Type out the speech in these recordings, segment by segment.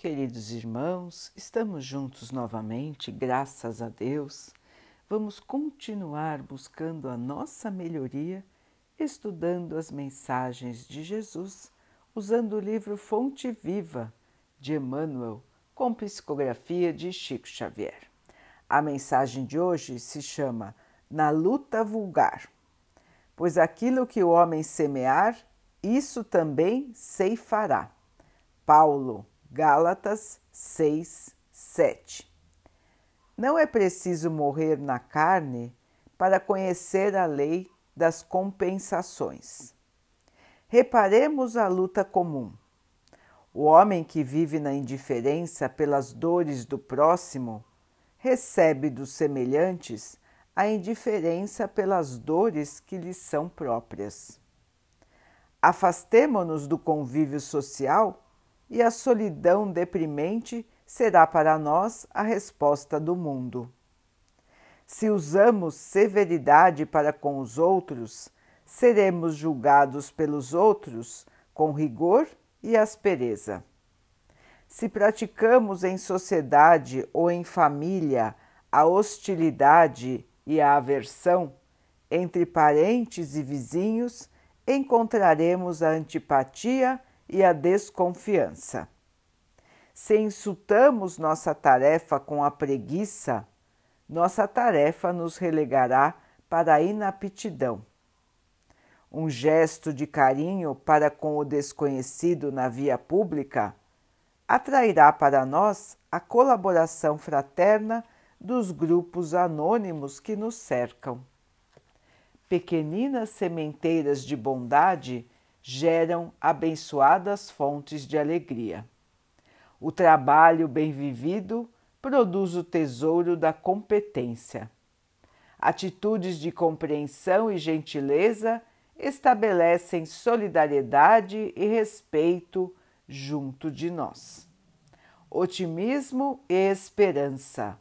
Queridos irmãos, estamos juntos novamente, graças a Deus. Vamos continuar buscando a nossa melhoria, estudando as mensagens de Jesus, usando o livro Fonte Viva de Emmanuel, com psicografia de Chico Xavier. A mensagem de hoje se chama Na Luta Vulgar, pois aquilo que o homem semear, isso também ceifará. Paulo Gálatas 6, 7. Não é preciso morrer na carne para conhecer a lei das compensações. Reparemos a luta comum. O homem que vive na indiferença pelas dores do próximo recebe dos semelhantes a indiferença pelas dores que lhes são próprias. Afastemo-nos do convívio social e a solidão deprimente será para nós a resposta do mundo. Se usamos severidade para com os outros, seremos julgados pelos outros com rigor e aspereza. Se praticamos em sociedade ou em família a hostilidade e a aversão, entre parentes e vizinhos, encontraremos a antipatia e a desconfiança. Se insultamos nossa tarefa com a preguiça, nossa tarefa nos relegará para a inaptidão. Um gesto de carinho para com o desconhecido na via pública atrairá para nós a colaboração fraterna dos grupos anônimos que nos cercam. Pequeninas sementeiras de bondade geram abençoadas fontes de alegria. O trabalho bem vivido produz o tesouro da competência. Atitudes de compreensão e gentileza estabelecem solidariedade e respeito junto de nós. Otimismo e esperança,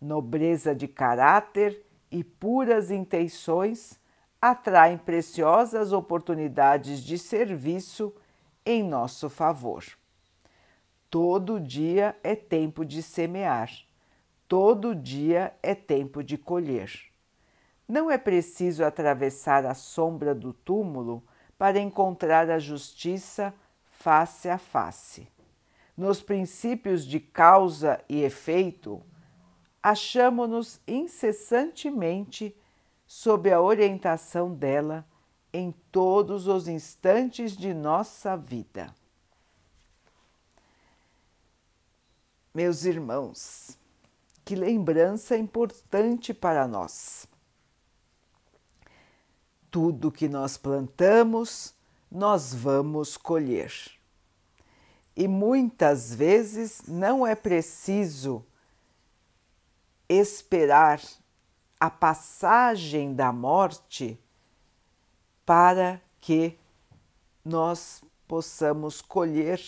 nobreza de caráter e puras intenções atraem preciosas oportunidades de serviço em nosso favor. Todo dia é tempo de semear, todo dia é tempo de colher. Não é preciso atravessar a sombra do túmulo para encontrar a justiça face a face. Nos princípios de causa e efeito, achamo-nos incessantemente sob a orientação dela em todos os instantes de nossa vida. Meus irmãos, que lembrança importante para nós. Tudo que nós plantamos, nós vamos colher. E muitas vezes não é preciso esperar a passagem da morte para que nós possamos colher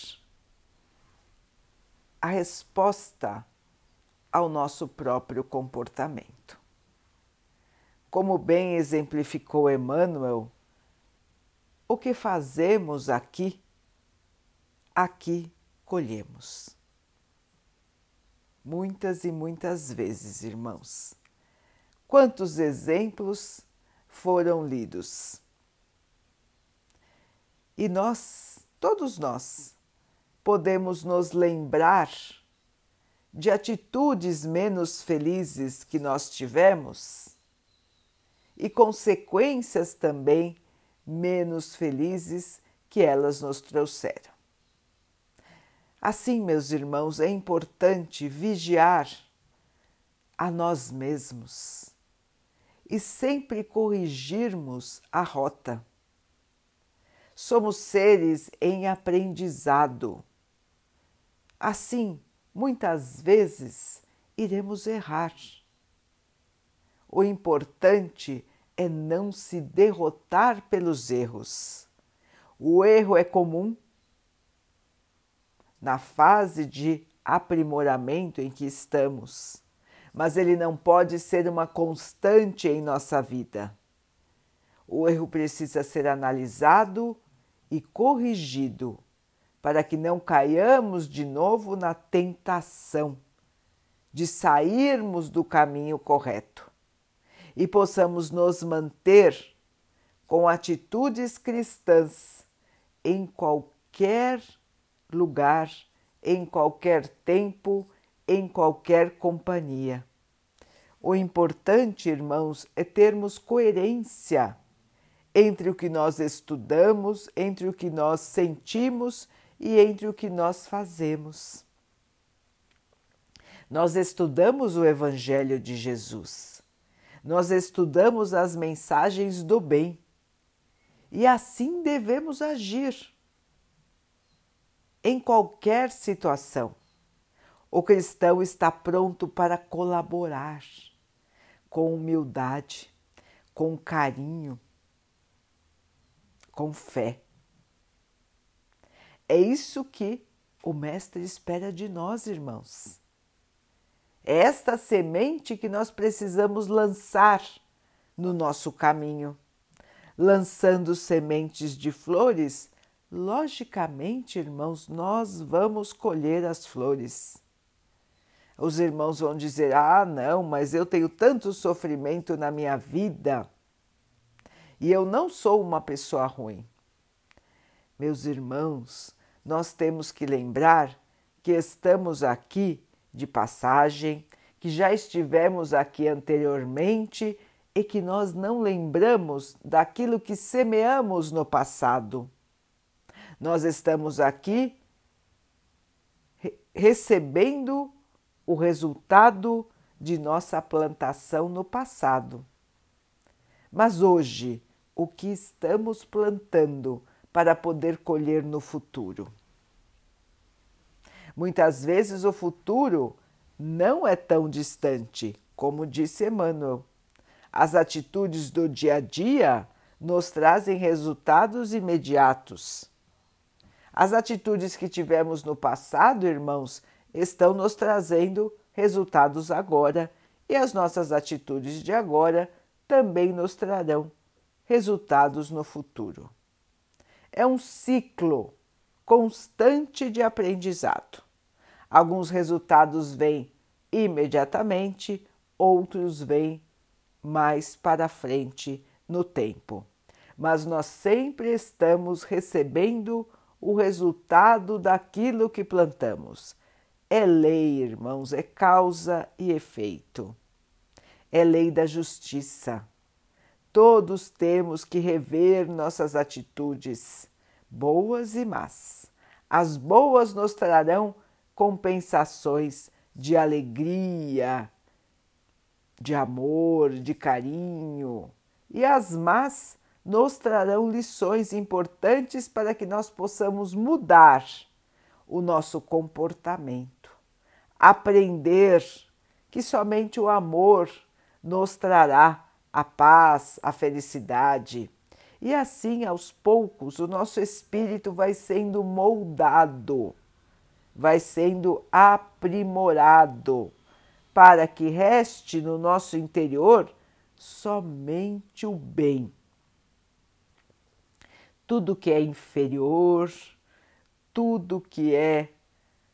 a resposta ao nosso próprio comportamento. Como bem exemplificou Emmanuel, o que fazemos aqui, aqui colhemos. Muitas e muitas vezes, irmãos. Quantos exemplos foram lidos? E nós, todos nós, podemos nos lembrar de atitudes menos felizes que nós tivemos e consequências também menos felizes que elas nos trouxeram. Assim, meus irmãos, é importante vigiar a nós mesmos e sempre corrigirmos a rota. Somos seres em aprendizado. Assim, muitas vezes iremos errar. O importante é não se derrotar pelos erros. O erro é comum. Na fase de aprimoramento em que estamos mas ele não pode ser uma constante em nossa vida. O erro precisa ser analisado e corrigido para que não caiamos de novo na tentação de sairmos do caminho correto e possamos nos manter com atitudes cristãs em qualquer lugar, em qualquer tempo, em qualquer companhia. O importante, irmãos, é termos coerência entre o que nós estudamos, entre o que nós sentimos e entre o que nós fazemos. Nós estudamos o Evangelho de Jesus, nós estudamos as mensagens do bem e assim devemos agir em qualquer situação. O cristão está pronto para colaborar com humildade, com carinho, com fé. É isso que o Mestre espera de nós, irmãos. É esta semente que nós precisamos lançar no nosso caminho. Lançando sementes de flores, logicamente, irmãos, nós vamos colher as flores. Os irmãos vão dizer: Ah, não, mas eu tenho tanto sofrimento na minha vida e eu não sou uma pessoa ruim. Meus irmãos, nós temos que lembrar que estamos aqui de passagem, que já estivemos aqui anteriormente e que nós não lembramos daquilo que semeamos no passado. Nós estamos aqui recebendo o resultado de nossa plantação no passado. Mas hoje, o que estamos plantando para poder colher no futuro? Muitas vezes o futuro não é tão distante, como disse Emmanuel. As atitudes do dia a dia nos trazem resultados imediatos. As atitudes que tivemos no passado, irmãos, estão nos trazendo resultados agora e as nossas atitudes de agora também nos trarão resultados no futuro. É um ciclo constante de aprendizado. Alguns resultados vêm imediatamente, outros vêm mais para frente no tempo. Mas nós sempre estamos recebendo o resultado daquilo que plantamos. É lei, irmãos, é causa e efeito. É lei da justiça. Todos temos que rever nossas atitudes, boas e más. As boas nos trarão compensações de alegria, de amor, de carinho, e as más nos trarão lições importantes para que nós possamos mudar o nosso comportamento, aprender que somente o amor nos trará a paz, a felicidade. E assim, aos poucos, o nosso espírito vai sendo moldado vai sendo aprimorado para que reste no nosso interior somente o bem. Tudo que é inferior, tudo que é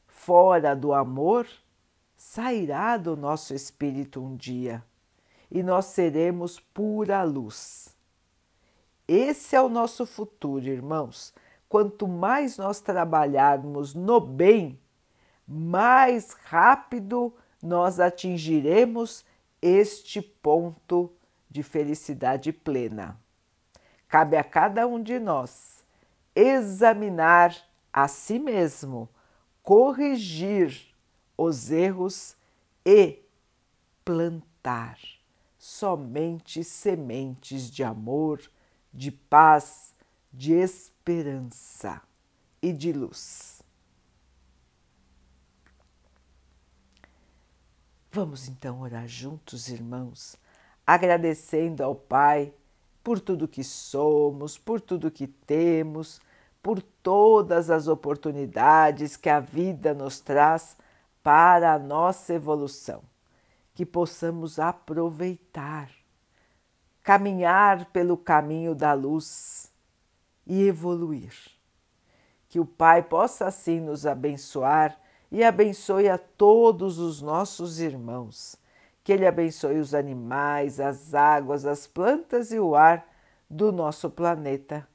fora do amor, sairá do nosso espírito um dia e nós seremos pura luz. Esse é o nosso futuro, irmãos quanto mais nós trabalharmos no bem, mais rápido nós atingiremos este ponto de felicidade plena. Cabe a cada um de nós examinar a si mesmo, corrigir os erros e plantar somente sementes de amor, de paz, de esperança e de luz. Vamos então orar juntos, irmãos, agradecendo ao Pai por tudo que somos, por tudo que temos, por todas as oportunidades que a vida nos traz para a nossa evolução, que possamos aproveitar, caminhar pelo caminho da luz e evoluir. Que o Pai possa assim nos abençoar e abençoe a todos os nossos irmãos. Que Ele abençoe os animais, as águas, as plantas e o ar do nosso planeta.